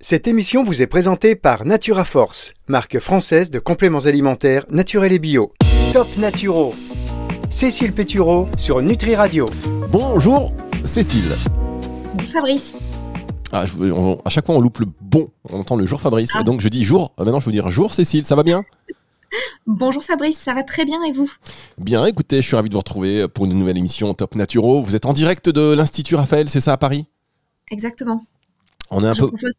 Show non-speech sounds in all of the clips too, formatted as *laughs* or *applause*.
Cette émission vous est présentée par Natura Force, marque française de compléments alimentaires naturels et bio. Top Naturo. Cécile Pétureau sur Nutri Radio. Bonjour Cécile. Fabrice. Ah, je- on- à chaque fois on loupe le bon, on entend le jour Fabrice. Et donc je dis jour, euh, maintenant je veux dire jour Cécile, ça va bien? Bonjour Fabrice, ça va très bien et vous? Bien, écoutez, je suis ravi de vous retrouver pour une nouvelle émission Top Naturo. Vous êtes en direct de l'Institut Raphaël, c'est ça à Paris? Exactement. On est un Je peu... propose-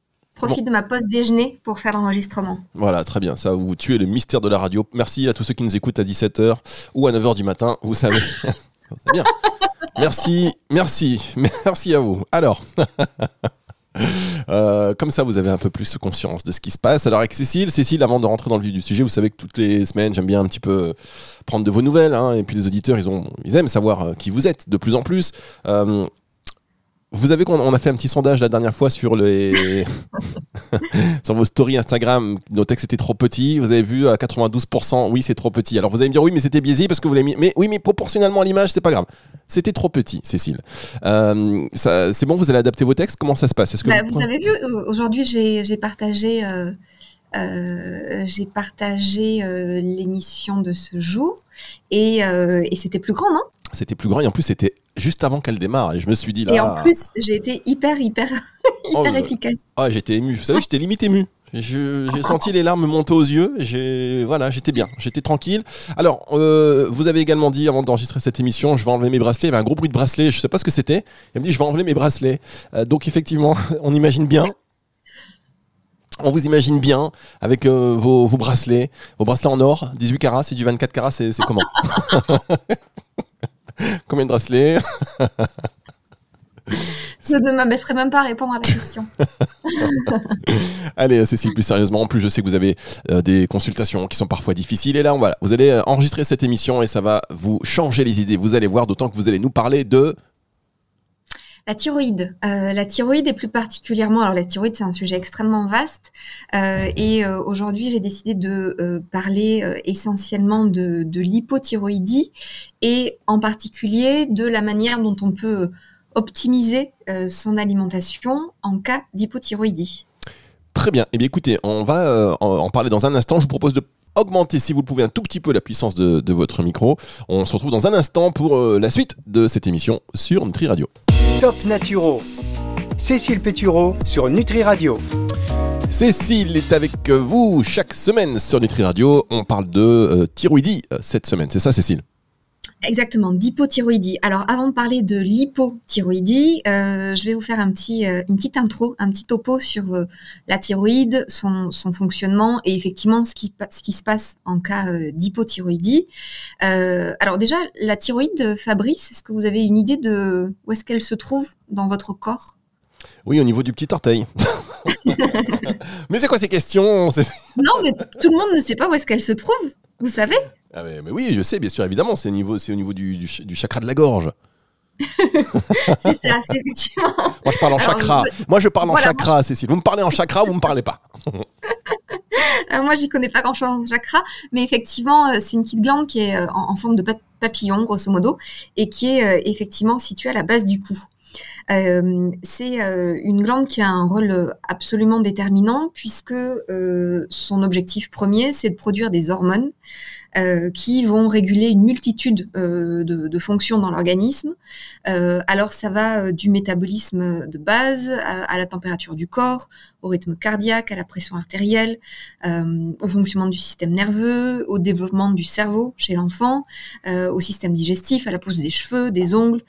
profite de ma pause déjeuner pour faire l'enregistrement. Voilà, très bien, ça vous tuez le mystère de la radio. Merci à tous ceux qui nous écoutent à 17h ou à 9h du matin, vous savez. *laughs* bien. Merci, merci, merci à vous. Alors, *laughs* euh, comme ça, vous avez un peu plus conscience de ce qui se passe. Alors, avec Cécile, Cécile, avant de rentrer dans le vif du sujet, vous savez que toutes les semaines, j'aime bien un petit peu prendre de vos nouvelles. hein, et puis, les auditeurs, ils, ont, ils aiment savoir euh, qui vous êtes de plus en plus. Euh, vous savez qu'on on a fait un petit sondage la dernière fois sur les *laughs* sur vos stories Instagram. Nos textes étaient trop petits. Vous avez vu à 92%, oui, c'est trop petit. Alors vous allez me dire oui, mais c'était biaisé parce que vous l'avez mis. Mais oui, mais proportionnellement à l'image, c'est pas grave. C'était trop petit, Cécile. Euh, ça- c'est bon, vous allez adapter vos textes? Comment ça se passe? Est-ce que Bah, vous- vous avez vu, aujourd'hui j'ai j'ai partagé, euh, euh, j'ai partagé euh, l'émission de ce jour et, euh, et c'était plus grand, non? C'était plus grand et en plus c'était juste avant qu'elle démarre et je me suis dit là. Et en plus, j'ai été hyper, hyper, *laughs* Oh hyper efficace. Ah, j'étais ému. Vous savez, j'étais limite ému. J'ai senti les larmes monter aux yeux. J'ai voilà, j'étais bien, j'étais tranquille. Alors, euh, vous avez également dit avant d'enregistrer cette émission, je vais enlever mes bracelets. Il y avait un gros bruit de bracelets. Je sais pas ce que c'était. Il me dit, je vais enlever mes bracelets. Euh, donc effectivement, *laughs* on imagine bien. On vous imagine bien avec euh, vos, vos bracelets, vos bracelets en or, 18 carats, c'est du 24 carats, c'est comment? *laughs* *laughs* Combien de bracelets Je ne m'abaisserai même pas à répondre à la question. *laughs* Allez, Cécile, plus sérieusement, en plus, je sais que vous avez euh, des consultations qui sont parfois difficiles. Et là, voilà, vous allez euh, enregistrer cette émission et ça va vous changer les idées. Vous allez voir, d'autant que vous allez nous parler de. La thyroïde. Euh, la thyroïde et plus particulièrement, alors la thyroïde c'est un sujet extrêmement vaste euh, et euh, aujourd'hui j'ai décidé de parler essentiellement de, l'hypothyroïdie et en particulier de la manière dont on peut optimiser son alimentation en cas d'hypothyroïdie. Très bien. Eh bien, écoutez, on va en, parler dans un instant. Je vous propose de augmenter, si vous le pouvez, un tout petit peu la puissance de, votre micro. On se retrouve dans un instant pour la suite de cette émission sur Nutri Radio. Top Naturo. Cécile Pétureau sur Nutri Radio. Cécile est avec vous chaque semaine sur Nutri Radio. On parle de euh, thyroïdie euh, cette semaine. C'est ça, Cécile? Exactement, d'hypothyroïdie. Alors avant de parler de l'hypothyroïdie, euh, je vais vous faire un petit, euh, une petite intro, un petit topo sur euh, la thyroïde, son, son fonctionnement et effectivement ce qui, pa- ce qui se passe en cas d'hypothyroïdie. Alors déjà, la thyroïde, Fabrice, est-ce que vous avez une idée de où est-ce qu'elle se trouve dans votre corps? Oui, au niveau du petit orteil. *laughs* mais c'est quoi ces questions? Non, mais tout le monde ne sait pas où est-ce qu'elle se trouve, vous savez? Ah mais, mais oui, je sais, bien sûr, évidemment, c'est au niveau, c'est au niveau du, du, ch- du chakra de la gorge. *laughs* C'est ça, c'est effectivement. Moi, je parle en Alors, chakra. Moi, je parle en chakra, Cécile. Vous me parlez en chakra, vous me parlez pas. *laughs* Euh, moi, j'y connais pas grand-chose en chakra, mais effectivement, euh, c'est une petite glande qui est euh, en, en forme de pa- papillon, grosso modo, et qui est effectivement située à la base du cou. Euh, c'est euh, une glande qui a un rôle absolument déterminant puisque euh, son objectif premier, c'est de produire des hormones qui vont réguler une multitude euh, de, de fonctions dans l'organisme. Euh, alors ça va euh, du métabolisme de base à, à la température du corps, au rythme cardiaque, à la pression artérielle, euh, au fonctionnement du système nerveux, au développement du cerveau chez l'enfant, euh, au système digestif, à la pousse des cheveux, des ongles,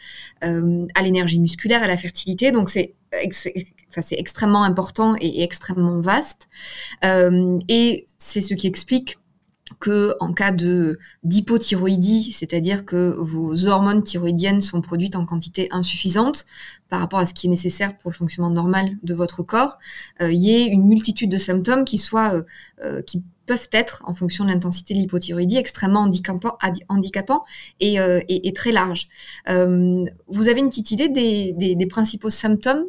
euh, à l'énergie musculaire, à la fertilité. Donc c'est enfin, c'est extrêmement important et extrêmement vaste. Euh, et c'est ce qui explique que en cas d'hypothyroïdie, c'est-à-dire que vos hormones thyroïdiennes sont produites en quantité insuffisante par rapport à ce qui est nécessaire pour le fonctionnement normal de votre corps, euh, il y ait une multitude de symptômes euh, euh, qui peuvent être, en fonction de l'intensité de l'hypothyroïdie, extrêmement handicapants, handicapants et, très larges. Vous avez une petite idée des, principaux symptômes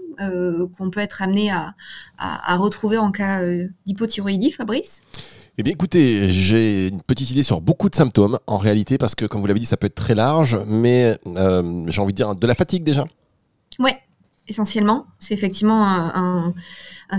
qu'on peut être amené à, retrouver en cas d'hypothyroïdie, Fabrice? Eh bien, écoutez, j'ai une petite idée sur beaucoup de symptômes, en réalité, parce que, comme vous l'avez dit, ça peut être très large, mais euh, j'ai envie de dire de la fatigue déjà. Ouais, essentiellement. C'est effectivement un,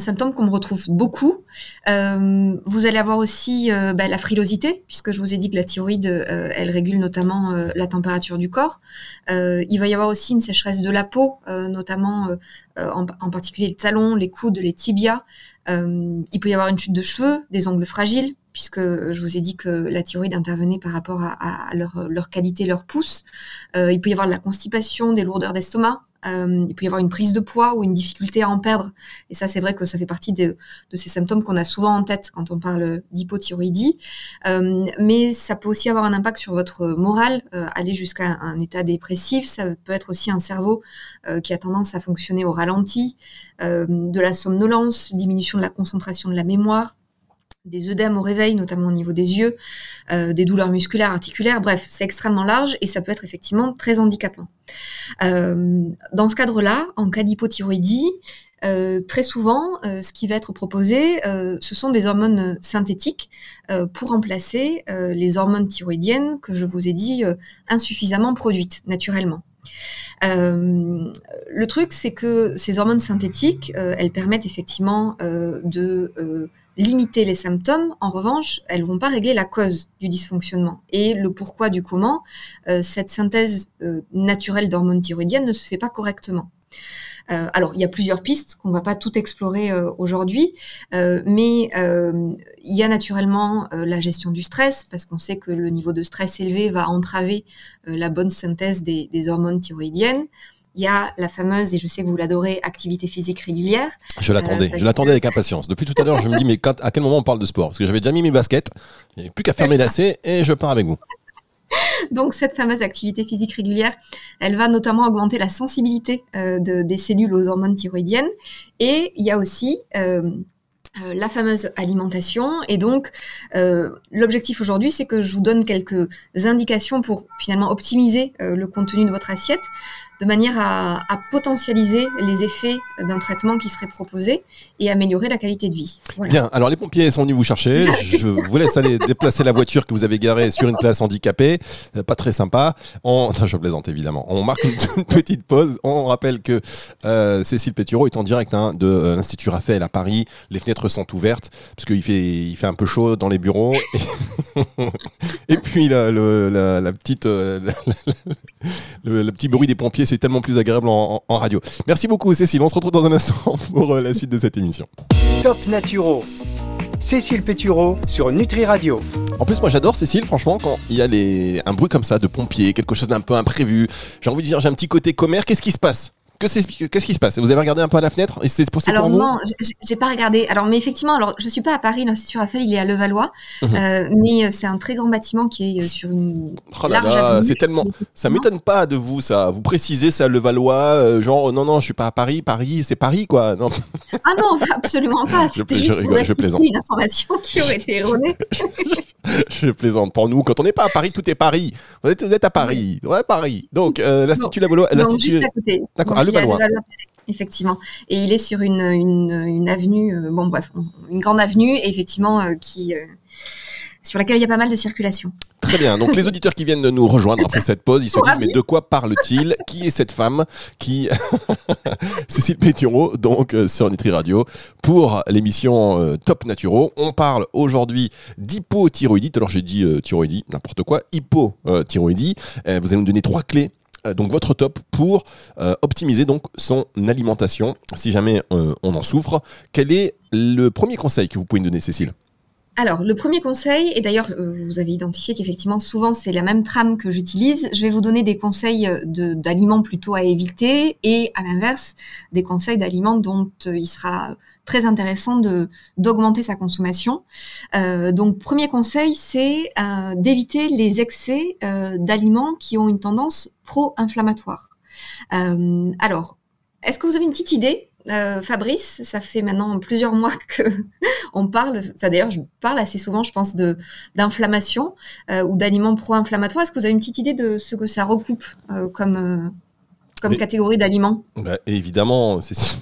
symptôme qu'on me retrouve beaucoup. Euh, vous allez avoir aussi euh, bah, la frilosité, puisque je vous ai dit que la thyroïde, elle régule notamment la température du corps. il va y avoir aussi une sécheresse de la peau, notamment en, en, particulier les talons, les coudes, les tibias. Il peut y avoir une chute de cheveux, des ongles fragiles, puisque je vous ai dit que la thyroïde intervenait par rapport à, leur, leur, qualité, leur pouce. Euh, il peut y avoir de la constipation, des lourdeurs d'estomac. Euh, il peut y avoir une prise de poids ou une difficulté à en perdre. Et ça, c'est vrai que ça fait partie de, ces symptômes qu'on a souvent en tête quand on parle d'hypothyroïdie. Euh, mais ça peut aussi avoir un impact sur votre morale, euh, aller jusqu'à un état dépressif. Ça peut être aussi un cerveau qui a tendance à fonctionner au ralenti, de la somnolence, diminution de la concentration de la mémoire des œdèmes au réveil, notamment au niveau des yeux, euh, des douleurs musculaires, articulaires, bref, c'est extrêmement large et ça peut être effectivement très handicapant. Euh, dans ce cadre-là, en cas d'hypothyroïdie, euh, très souvent, ce qui va être proposé, ce sont des hormones synthétiques pour remplacer les hormones thyroïdiennes que je vous ai dit insuffisamment produites naturellement. le truc, c'est que ces hormones synthétiques, elles permettent effectivement de limiter les symptômes. En revanche, elles vont pas régler la cause du dysfonctionnement et le pourquoi du comment. Euh, cette synthèse euh, naturelle d'hormones thyroïdiennes ne se fait pas correctement. Euh, alors, il y a plusieurs pistes qu'on va pas tout explorer aujourd'hui, mais il y a naturellement la gestion du stress, parce qu'on sait que le niveau de stress élevé va entraver la bonne synthèse des, des hormones thyroïdiennes il y a la fameuse, et je sais que vous l'adorez, activité physique régulière. Je l'attendais, euh, je l'attendais avec impatience. Depuis tout à l'heure, je me dis, mais quand, à quel moment on parle de sport? Parce que j'avais déjà mis mes baskets, il n'y avait plus qu'à fermer lacets et je pars avec vous. *laughs* Donc cette fameuse activité physique régulière, elle va notamment augmenter la sensibilité euh, de, des cellules aux hormones thyroïdiennes. Et il y a aussi euh, la fameuse alimentation. Et donc, l'objectif aujourd'hui, c'est que je vous donne quelques indications pour finalement optimiser le contenu de votre assiette de manière à, potentialiser les effets d'un traitement qui serait proposé et améliorer la qualité de vie. Bien, alors les pompiers sont venus vous chercher. *laughs* Je vous laisse aller déplacer la voiture que vous avez garée sur une place handicapée. Euh, pas très sympa. On... *laughs* je plaisante évidemment. On marque une *laughs* petite pause. On rappelle que euh, Cécile Pétureau est en direct hein, de euh, l'Institut Raphaël à Paris. Les fenêtres sont ouvertes parce qu'il fait, il fait un peu chaud dans les bureaux. Et, puis la, la, petite, le, le petit bruit des pompiers c'est tellement plus agréable en, radio. Merci beaucoup Cécile, on se retrouve dans un instant *laughs* pour euh, la suite de cette émission. Top Naturo. Cécile Pétureau sur Nutri Radio. En plus, moi j'adore Cécile, franchement, quand il y a les... un bruit comme ça de pompiers, quelque chose d'un peu imprévu, j'ai envie de dire, j'ai un petit côté commère, qu'est-ce qui se passe? Qu'est-ce qui se passe? Vous avez regardé un peu à la fenêtre? Et c'est possible alors, non, j'ai pas regardé. Alors, mais effectivement, alors je suis pas à Paris, l'Institut Raphaël, il est à Levallois, mhm. euh, mais euh, c'est un très grand bâtiment qui est euh, sur une. Oh là là, c'est tellement. Ça m'étonne pas de vous, ça. Vous précisez, c'est à Levallois, genre non non, je suis pas à Paris, Paris, c'est Paris quoi. Non. Ah non, *laughs* absolument pas. je, je rigole, je plaisante. Une information qui aurait été erronée. *laughs* *laughs* je plaisante. Pour nous, quand on n'est pas à Paris, tout est Paris. Vous êtes, vous êtes à Paris, ouais, Paris. Donc l'Institut Levallois, l'Institut. D'accord, à Levallois. Effectivement. Et il est sur une, une, avenue, euh, bon bref, une grande avenue, effectivement, euh, qui, euh, sur laquelle il y a pas mal de circulation. Très bien. Donc les auditeurs qui viennent de nous rejoindre après cette pause, ils se disent mais de quoi parle-t-il? Qui est cette femme qui *laughs* Cécile Pétureau donc sur Nutri Radio pour l'émission Top Naturo. On parle aujourd'hui d'hypothyroïdie. Alors j'ai dit thyroïdie, n'importe quoi, hypothyroïdie. vous allez nous donner trois clés euh, donc votre top pour euh, optimiser donc son alimentation si jamais euh, on en souffre. Quel est le premier conseil que vous pouvez nous donner, Cécile? Alors, le premier conseil, et d'ailleurs, vous avez identifié qu'effectivement, souvent, c'est la même trame que j'utilise. Je vais vous donner des conseils d'aliments plutôt à éviter et, à l'inverse, des conseils d'aliments dont il sera très intéressant d'augmenter sa consommation. Euh, donc premier conseil, c'est euh, d'éviter les excès euh, d'aliments qui ont une tendance pro-inflammatoire. Euh, alors, est-ce que vous avez une petite idée euh, Fabrice, ça fait maintenant plusieurs mois que *laughs* on parle, enfin d'ailleurs je parle assez souvent, je pense, de d'inflammation ou d'aliments pro-inflammatoires. Est-ce que vous avez une petite idée de ce que ça recoupe comme comme catégorie d'aliments? Bah, Évidemment, c'est *laughs*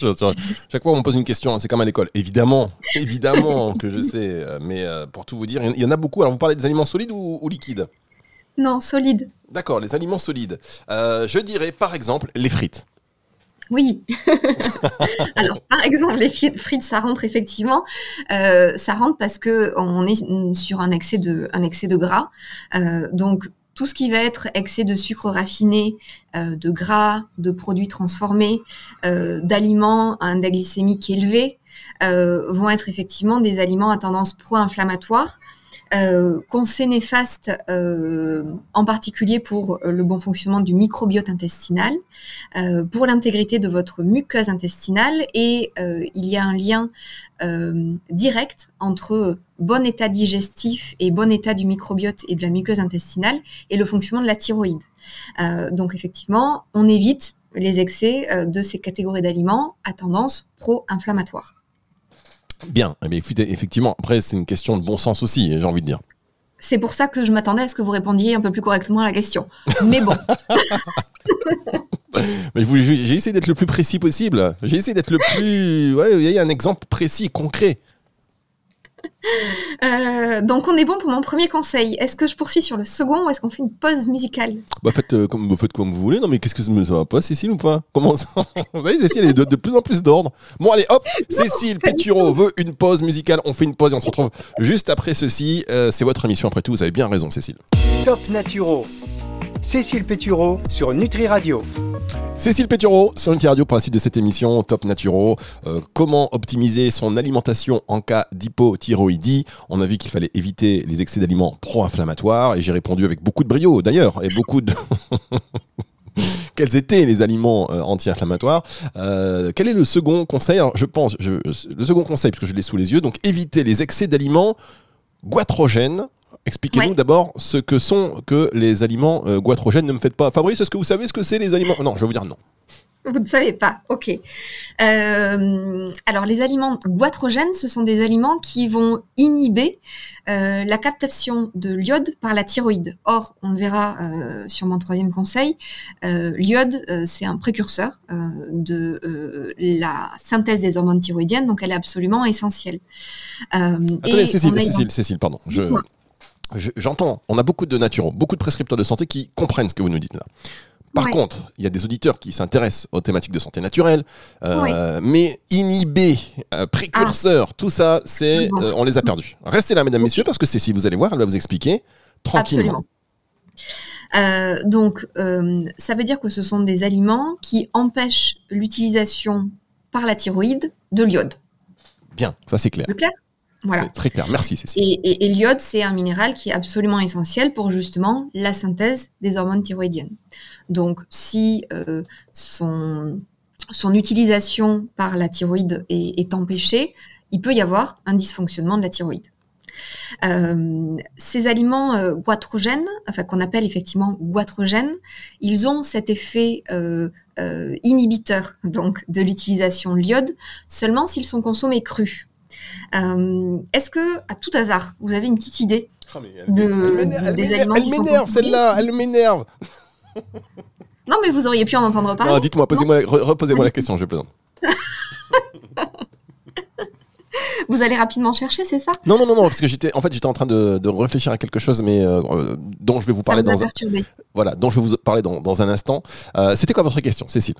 chaque fois on me pose une question, hein, c'est comme à l'école. Évidemment, évidemment *laughs* que je sais, euh, mais euh, pour tout vous dire, il y en a beaucoup. Alors vous parlez des aliments solides ou, liquides? Non, solides. D'accord, les aliments solides. Euh, je dirais par exemple les frites. Oui. *laughs* Alors, par exemple, les frites, ça rentre effectivement. Euh, ça rentre parce que on est sur un excès de, gras. Euh, donc, tout ce qui va être excès de sucre raffiné, euh, de gras, de produits transformés, d'aliments à index glycémique élevé, vont être effectivement des aliments à tendance pro-inflammatoire euh, conseils néfastes, euh, en particulier pour euh, le bon fonctionnement du microbiote intestinal, euh, pour l'intégrité de votre muqueuse intestinale et il y a un lien direct entre bon état digestif et bon état du microbiote et de la muqueuse intestinale et le fonctionnement de la thyroïde. donc effectivement, on évite les excès de ces catégories d'aliments à tendance pro-inflammatoire. Bien, mais eh effectivement, après c'est une question de bon sens aussi, j'ai envie de dire. C'est pour ça que je m'attendais à ce que vous répondiez un peu plus correctement à la question. Mais bon. *laughs* *laughs* j'ai essayé d'être le plus précis possible. J'ai essayé d'être le plus. Ouais, il y a un exemple précis, concret. *laughs* Euh, donc on est bon pour mon premier conseil. Est-ce que je poursuis sur le second ou est-ce qu'on fait une pause musicale? Bah faites, euh, comme, vous faites comme vous voulez. Non mais qu'est-ce que ça va pas Cécile ou pas? Comment ça Vous savez Cécile est de, de, plus en plus d'ordre. Bon allez hop, *laughs* Cécile Pétureau veut une pause musicale. On fait une pause et on se retrouve juste après ceci. Euh, c'est votre émission après tout. Vous avez bien raison Cécile. Top Naturo. Cécile Pétureau sur Nutri Radio. Cécile Pétureau sur Nutri Radio pour la suite de cette émission Top Naturo. Euh, comment optimiser son alimentation en cas d'hypothyroïdie? On a vu qu'il fallait éviter les excès d'aliments pro-inflammatoires et j'ai répondu avec beaucoup de brio d'ailleurs et beaucoup de... *laughs* quels étaient les aliments euh, anti-inflammatoires? Euh, quel est le second conseil? Je pense, le second conseil, puisque je l'ai sous les yeux, donc éviter les excès d'aliments goitrogènes Expliquez-nous d'abord ce que sont que les aliments euh, goitrogènes. Ne me faites pas. Fabrice, est-ce que vous savez ce que c'est les aliments Non, je vais vous dire non. Vous ne savez pas, ok. Euh, alors les aliments goitrogènes, ce sont des aliments qui vont inhiber euh, la captation de l'iode par la thyroïde. Or, on le verra sur mon troisième conseil, l'iode, c'est un précurseur de la synthèse des hormones thyroïdiennes, donc elle est absolument essentielle. Attendez, Cécile, Cécile, Cécile, pardon. Je j'entends, on a beaucoup de naturaux, beaucoup de prescripteurs de santé qui comprennent ce que vous nous dites là. Par contre, il y a des auditeurs qui s'intéressent aux thématiques de santé naturelle, euh, mais inhibés, euh, précurseurs, ah. tout ça, c'est, euh, on les a perdus. Restez là, mesdames, messieurs, parce que c'est si vous allez voir, elle va vous expliquer tranquillement. Absolument. donc, ça veut dire que ce sont des aliments qui empêchent l'utilisation par la thyroïde de l'iode. Bien, ça c'est clair. clair? C'est très clair. Merci, Cécile. Et, l'iode, c'est un minéral qui est absolument essentiel pour justement la synthèse des hormones thyroïdiennes. Donc, si euh, son, son utilisation par la thyroïde est, empêchée, il peut y avoir un dysfonctionnement de la thyroïde. Euh, ces aliments euh, goitrogènes, enfin qu'on appelle effectivement goitrogènes, ils ont cet effet inhibiteur donc de l'utilisation de l'iode seulement s'ils sont consommés crus. Euh, est-ce que, à tout hasard, vous avez une petite idée oh, de, des aliments Elle m'énerve, celle-là, elle m'énerve. *laughs* non, mais vous auriez pu en entendre parler. dites-moi, posez-moi, reposez-moi la question, je plaisante. *laughs* Vous allez rapidement chercher, c'est ça? Non, non, non, non, parce que j'étais, en fait, j'étais en train de, réfléchir à quelque chose, mais euh, dont je vais vous parler dans un, voilà, dont je vais vous parler dans, un instant. Euh, c'était quoi votre question, Cécile?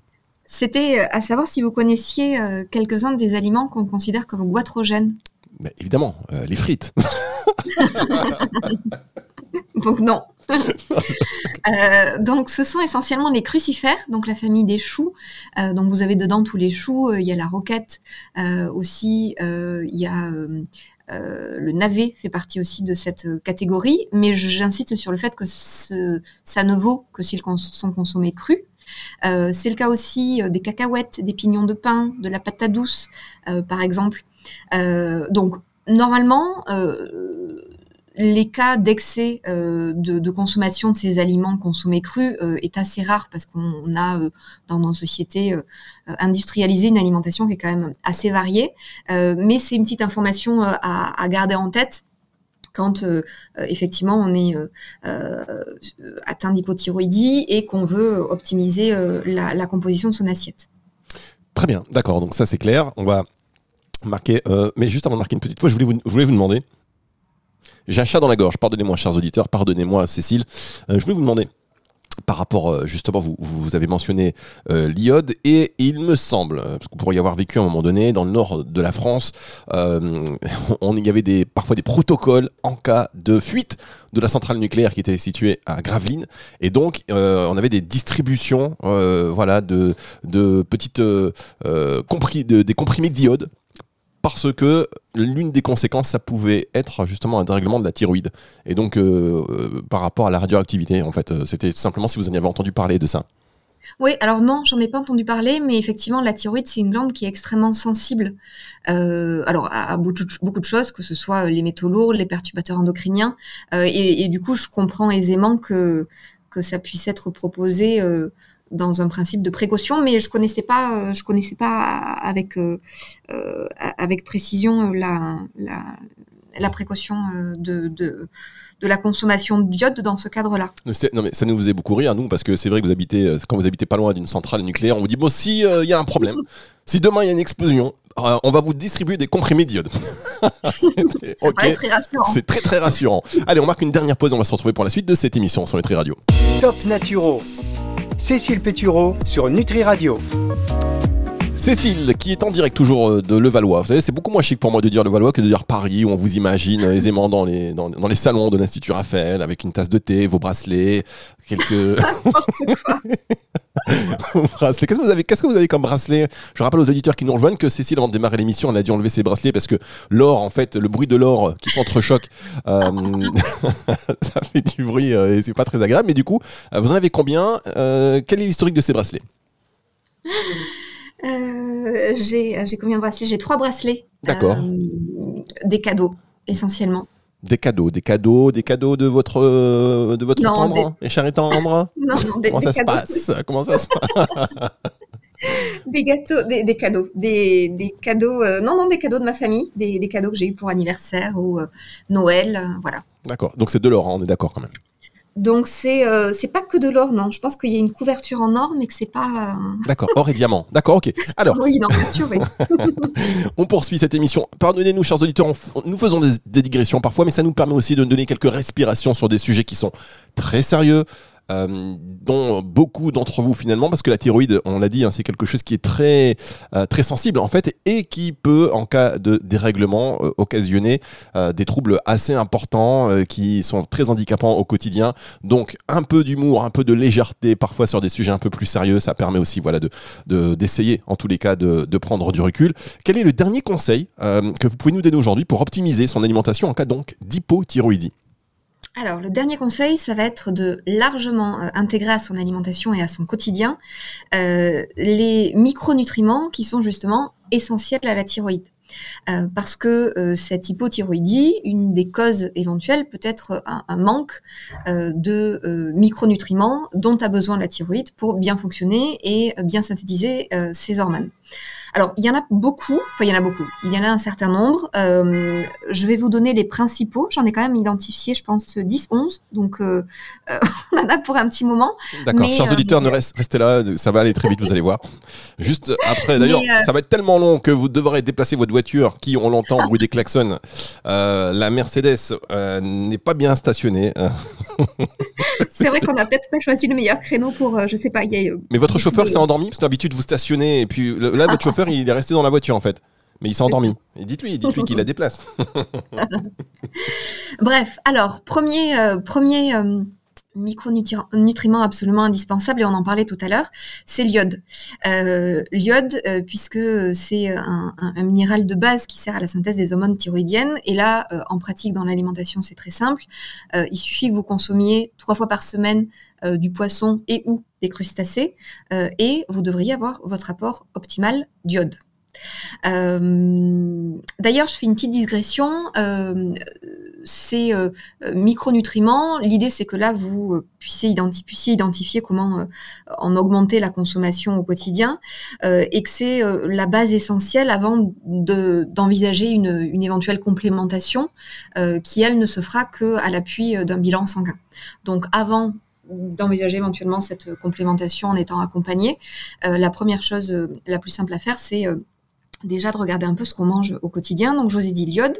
C'était euh, à savoir si vous connaissiez euh, quelques-uns des aliments qu'on considère comme goitrogènes. Mais évidemment, euh, les frites. *laughs* donc non. *laughs* donc ce sont essentiellement les crucifères, donc la famille des choux. donc vous avez dedans tous les choux. Il y a la roquette aussi. Il y a le navet fait partie aussi de cette catégorie, mais j'insiste sur le fait que ça ne vaut que s'ils sont consommés crus. Euh, c'est le cas aussi euh, des cacahuètes, des pignons de pain, de la patate douce, euh, par exemple. donc, normalement, les cas d'excès de, consommation de ces aliments consommés crus est assez rare parce qu'on a dans nos sociétés industrialisé une alimentation qui est quand même assez variée. mais c'est une petite information à, garder en tête quand euh, euh, effectivement on est euh, atteint d'hypothyroïdie et qu'on veut optimiser la, composition de son assiette. Très bien, d'accord, donc ça c'est clair. On va marquer, mais juste avant de marquer une petite fois, je voulais vous, je voulais vous demander, j'ai un chat dans la gorge, pardonnez-moi chers auditeurs, pardonnez-moi Cécile, je voulais vous demander, par rapport, euh, justement, vous, vous avez mentionné euh, l'iode, et il me semble, euh, parce qu'on pourrait y avoir vécu à un moment donné, dans le nord de la France, on, il y avait des, parfois des protocoles en cas de fuite de la centrale nucléaire qui était située à Gravelines, et donc on avait des distributions voilà, de, de petites compris, de, des comprimés d'iode parce que l'une des conséquences, ça pouvait être justement un dérèglement de la thyroïde. Et donc, euh, euh, par rapport à la radioactivité, en fait, euh, c'était simplement si vous en avez entendu parler de ça. Oui, alors non, j'en ai pas entendu parler, mais effectivement, la thyroïde, c'est une glande qui est extrêmement sensible. alors, à, beaucoup, de, choses, que ce soit les métaux lourds, les perturbateurs endocriniens, et, du coup, je comprends aisément que que ça puisse être proposé dans un principe de précaution, mais je connaissais pas, euh, je connaissais pas avec euh, euh, avec précision la, la, la précaution de, de, de la consommation d'iode dans ce cadre-là. Non mais ça nous faisait beaucoup rire nous parce que c'est vrai que vous habitez quand vous habitez pas loin d'une centrale nucléaire, on vous dit bon si il y a un problème, *laughs* si demain il y a une explosion, on va vous distribuer des comprimés d'iode. *laughs* c'est très très rassurant. Allez, on marque une dernière pause, on va se retrouver pour la suite de cette émission sur Nutri Radio. Top Naturo Cécile Pétureau sur Nutri Radio. Cécile, qui est en direct toujours euh, de Levallois. Vous savez, c'est beaucoup moins chic pour moi de dire Levallois que de dire Paris, où on vous imagine aisément dans les, dans, les salons de l'Institut Raphaël, avec une tasse de thé, vos bracelets, quelques. *laughs* *laughs* Qu'est-ce que vous avez, qu'est-ce que vous avez comme bracelet? Je rappelle aux auditeurs qui nous rejoignent que Cécile, avant de démarrer l'émission, elle a dû enlever ses bracelets parce que l'or, en fait, le bruit de l'or qui s'entrechoque, euh, *laughs* ça fait du bruit euh, et c'est pas très agréable. Mais du coup, euh, vous en avez combien? Quel est l'historique de ces bracelets? J'ai, j'ai combien de bracelets? J'ai trois bracelets. D'accord. des cadeaux, essentiellement. Des cadeaux, des cadeaux, des cadeaux de votre euh, de votre tendre et cher tendre. non, des, Comment ça se passe? Comment ça se passe? Des gâteaux, des, cadeaux, des, des cadeaux. Euh, non, non, des cadeaux de ma famille, des, cadeaux que j'ai eu pour anniversaire ou euh, Noël, voilà. D'accord. Donc c'est de l'or, hein, on est d'accord quand même. Donc c'est euh, c'est pas que de l'or, non. Je pense qu'il y a une couverture en or, mais que c'est pas. Euh, D'accord, or et diamant. D'accord, ok. Alors. oui, non, bien sûr. Oui. *laughs* on poursuit cette émission. Pardonnez-nous, chers auditeurs, nous faisons des, des digressions parfois, mais ça nous permet aussi de donner quelques respirations sur des sujets qui sont très sérieux, euh, dont beaucoup d'entre vous finalement, parce que la thyroïde, on l'a dit, hein, c'est quelque chose qui est très euh, très sensible en fait et qui peut, en cas de dérèglement, euh, occasionner des troubles assez importants qui sont très handicapants au quotidien. Donc un peu d'humour, un peu de légèreté, parfois sur des sujets un peu plus sérieux, ça permet aussi voilà de d'essayer en tous les cas de, de, prendre du recul. Quel est le dernier conseil que vous pouvez nous donner aujourd'hui pour optimiser son alimentation en cas donc d'hypothyroïdie? Alors, le dernier conseil, ça va être de largement euh, intégrer à son alimentation et à son quotidien euh, les micronutriments qui sont justement essentiels à la thyroïde. Euh, parce que cette hypothyroïdie, une des causes éventuelles peut être un, manque de micronutriments dont a besoin la thyroïde pour bien fonctionner et bien synthétiser ses hormones. Alors, il y en a beaucoup, enfin, il y en a beaucoup, il y en a un certain nombre. Euh, je vais vous donner les principaux. J'en ai quand même identifié, je pense, 10, 11. Donc, euh, euh, *laughs* on en a pour un petit moment. D'accord, chers auditeurs, ne restez là, ça va aller très vite, vous allez voir. Juste après, d'ailleurs, ça va être tellement long que vous devrez déplacer votre voiture qui, ont longtemps bruit des klaxons. la Mercedes n'est pas bien stationnée. *laughs* C'est vrai qu'on a peut-être pas choisi le meilleur créneau pour, je sais pas. Y a, Mais votre chauffeur s'est endormi parce que d'habitude vous stationnez et puis là, votre chauffeur il est resté dans la voiture en fait. Mais il s'est endormi. Et dites-lui, dites-lui qu'il la déplace. *laughs* Bref, alors, premier, euh, premier euh, micronutriment absolument indispensable, et on en parlait tout à l'heure, c'est l'iode. Euh, l'iode, puisque c'est un, minéral de base qui sert à la synthèse des hormones thyroïdiennes, et là, en pratique dans l'alimentation, c'est très simple. il suffit que vous consommiez trois fois par semaine du poisson et ou des crustacés, et vous devriez avoir votre apport optimal d'iode. Euh, d'ailleurs, je fais une petite digression. Euh, ces euh, micronutriments, l'idée c'est que là vous puissiez, identifier comment en augmenter la consommation au quotidien et que c'est la base essentielle avant d'envisager une, une, éventuelle complémentation qui elle ne se fera qu'à l'appui d'un bilan sanguin. Donc avant d'envisager éventuellement cette complémentation en étant accompagné, la première chose la plus simple à faire, c'est déjà de regarder un peu ce qu'on mange au quotidien. Donc je vous ai dit l'iode,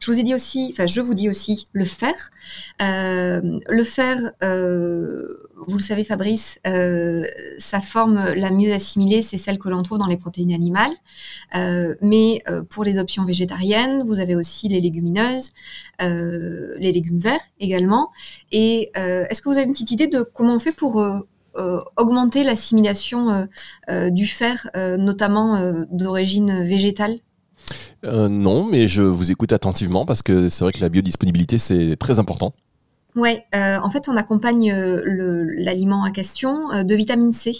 je vous ai dit aussi, enfin je vous dis aussi le fer. Euh, le fer, euh, vous le savez Fabrice, euh, sa forme la mieux assimilée, c'est celle que l'on trouve dans les protéines animales. mais pour les options végétariennes, vous avez aussi les légumineuses, les légumes verts également. Et est-ce que vous avez une petite idée de comment on fait pour augmenter l'assimilation euh, euh, du fer, notamment d'origine végétale? Non, mais je vous écoute attentivement parce que c'est vrai que la biodisponibilité, c'est très important. Ouais, en fait, on accompagne l'aliment à question de vitamine C.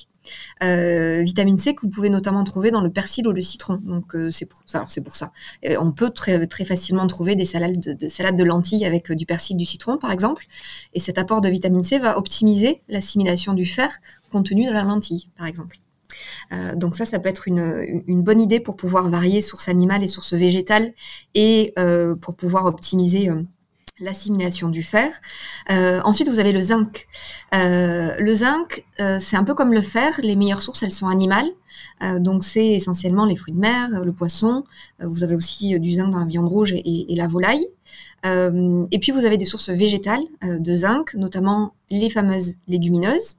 Euh, vitamine C que vous pouvez notamment trouver dans le persil ou le citron. Euh, c'est pour, ça. on peut très, facilement trouver des salades de, de lentilles avec euh, du persil, du citron par exemple. Et cet apport de vitamine C va optimiser l'assimilation du fer contenu dans la lentille par exemple. donc ça, ça peut être une, une, bonne idée pour pouvoir varier source animale et source végétale et pour pouvoir optimiser l'assimilation du fer. Euh, ensuite, vous avez le zinc. Euh, le zinc, euh, c'est un peu comme le fer. Les meilleures sources, elles sont animales. donc, c'est essentiellement les fruits de mer, le poisson. vous avez aussi du zinc dans la viande rouge et, la volaille. et puis, vous avez des sources végétales de zinc, notamment les fameuses légumineuses,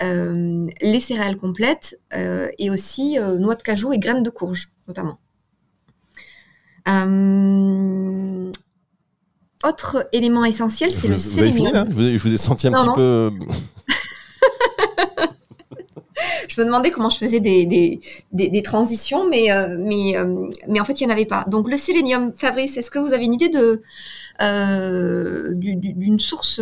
les céréales complètes et aussi noix de cajou et graines de courge, notamment. Autre élément essentiel, c'est le sélénium. Hein je, vous ai, senti un petit peu. Euh, *laughs* je me demandais comment je faisais des, des, transitions, mais, euh, mais, euh, mais en fait, il n'y en avait pas. Donc, le sélénium, Fabrice, est-ce que vous avez une idée de d'une source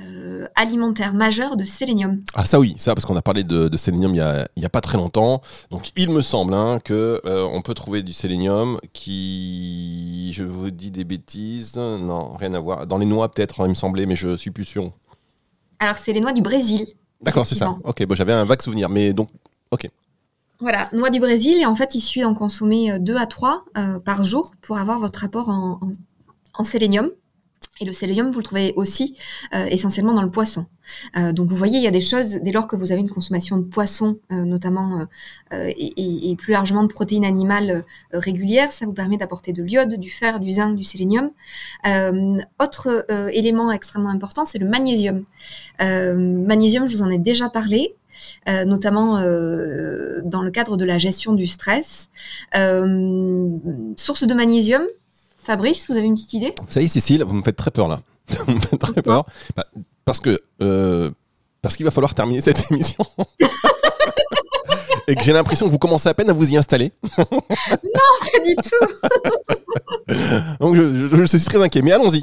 euh, alimentaire majeur de sélénium. Ah ça oui, ça parce qu'on a parlé de, sélénium il y, a, il y, a, pas très longtemps. Donc il me semble hein, que euh, on peut trouver du sélénium qui, je vous dis des bêtises, non rien à voir. Dans les noix peut-être, hein, il me semblait, mais je suis plus sûr. Alors c'est les noix du Brésil. D'accord, c'est ça. Ok, bon j'avais un vague souvenir, mais donc ok. Voilà, noix du Brésil et en fait il suffit d'en consommer 2 à 3 euh, par jour pour avoir votre apport en, en, en sélénium. Et le sélénium, vous le trouvez aussi euh, essentiellement dans le poisson. Euh, donc vous voyez, il y a des choses, dès lors que vous avez une consommation de poisson, euh, notamment, et, et, plus largement de protéines animales régulières, ça vous permet d'apporter de l'iode, du fer, du zinc, du sélénium. autre élément extrêmement important, c'est le magnésium. magnésium, je vous en ai déjà parlé. notamment dans le cadre de la gestion du stress. source de magnésium, Fabrice, vous avez une petite idée? Ça y est, Cécile, vous me faites très peur là. *laughs* vous me faites très peur. Bah, parce que euh, parce qu'il va falloir terminer cette *laughs* émission. et que j'ai l'impression que vous commencez à peine à vous y installer. non, pas du tout. *laughs* Donc je, suis très inquiet. Mais allons-y.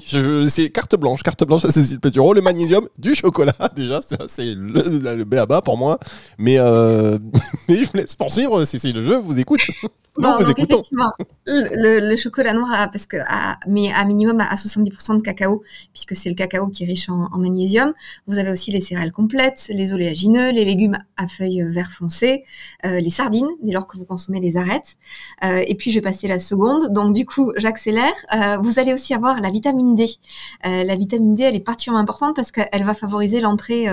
C'est carte blanche, carte blanche à Cécile Pétureau, le magnésium, du chocolat *laughs* déjà, c'est le, le béaba pour moi. Mais, euh, *laughs* mais je vous laisse poursuivre, Cécile. Je vous écoute. Non, donc effectivement, le, chocolat noir parce que à, mais à minimum à 70% de cacao, puisque c'est le cacao qui est riche en, magnésium. Vous avez aussi les céréales complètes, les oléagineux, les légumes à feuilles vert foncé, euh, les sardines, dès lors que vous consommez les arêtes. Euh, et puis je vais passer la seconde, donc du coup j'accélère. Euh, vous allez aussi avoir la vitamine D. la vitamine D, elle est particulièrement importante parce qu'elle va favoriser l'entrée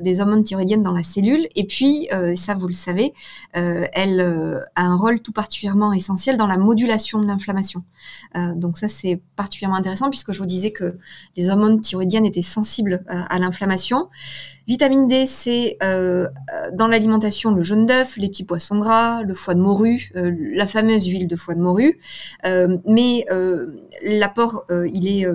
des hormones thyroïdiennes dans la cellule. Et puis, ça vous le savez, elle a un rôle tout particulièrement essentiel dans la modulation de l'inflammation. Euh, donc ça, c'est particulièrement intéressant puisque je vous disais que les hormones thyroïdiennes étaient sensibles euh, à l'inflammation. Vitamine D, c'est euh, dans l'alimentation le jaune d'œuf, les petits poissons gras, le foie de morue, la fameuse huile de foie de morue. Mais l'apport, il est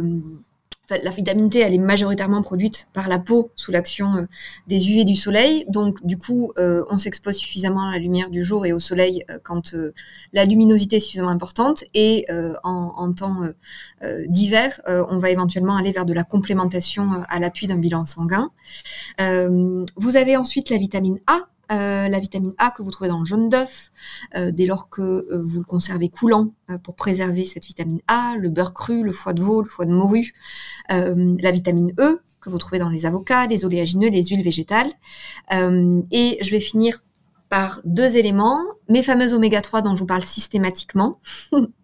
la vitamine T, est majoritairement produite par la peau sous l'action euh, des UV du soleil. Donc, du coup, euh, on s'expose suffisamment à la lumière du jour et au soleil euh, quand la luminosité est suffisamment importante. Et en, temps d'hiver, on va éventuellement aller vers de la complémentation à l'appui d'un bilan sanguin. vous avez ensuite la vitamine A euh, la vitamine A que vous trouvez dans le jaune d'œuf, euh, dès lors que euh, vous le conservez coulant pour préserver cette vitamine A, le beurre cru, le foie de veau, le foie de morue, la vitamine E que vous trouvez dans les avocats, les oléagineux, les huiles végétales. et je vais finir par deux éléments, mes fameuses oméga 3 dont je vous parle systématiquement. *laughs*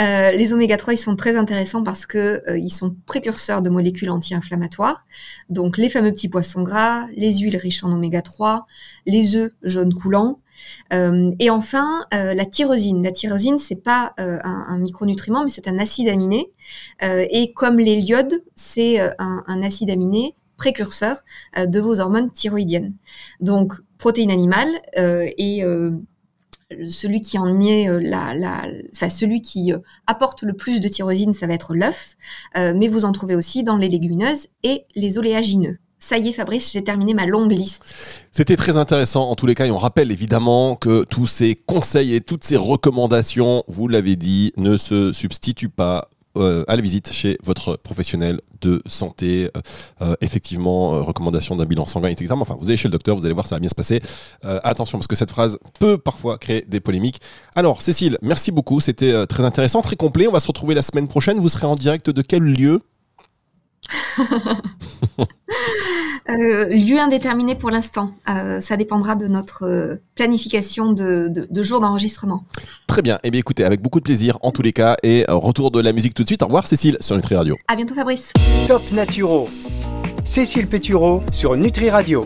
Euh, les oméga 3, ils sont très intéressants parce que euh, ils sont précurseurs de molécules anti-inflammatoires. Donc les fameux petits poissons gras, les huiles riches en oméga 3, les œufs jaunes coulants. Euh, et enfin, la tyrosine. La tyrosine, c'est pas un, micronutriment, mais c'est un acide aminé. et comme les l'iode, c'est un, un, acide aminé précurseur de vos hormones thyroïdiennes. Donc, protéines animales et celui qui en est euh, la, la, enfin, celui qui euh, apporte le plus de tyrosine, ça va être l'œuf, euh, mais vous en trouvez aussi dans les légumineuses et les oléagineux. Ça y est, Fabrice, j'ai terminé ma longue liste. C'était très intéressant en tous les cas et on rappelle évidemment que tous ces conseils et toutes ces recommandations, vous l'avez dit, ne se substituent pas euh, à la visite chez votre professionnel de santé. Euh, euh, effectivement, recommandation d'un bilan sanguin, etc. Enfin, vous allez chez le docteur, vous allez voir, ça va bien se passer. attention, parce que cette phrase peut parfois créer des polémiques. Alors, Cécile, merci beaucoup. C'était très intéressant, très complet. On va se retrouver la semaine prochaine. Vous serez en direct de quel lieu? *laughs* Euh, lieu indéterminé pour l'instant. Euh, ça dépendra de notre euh, planification de, de, jours d'enregistrement. Très bien. Eh bien, écoutez, avec beaucoup de plaisir en tous les cas. Et retour de la musique tout de suite. Au revoir, Cécile, sur Nutri Radio. À bientôt, Fabrice. Top Naturo. Cécile Pétureau sur Nutri Radio.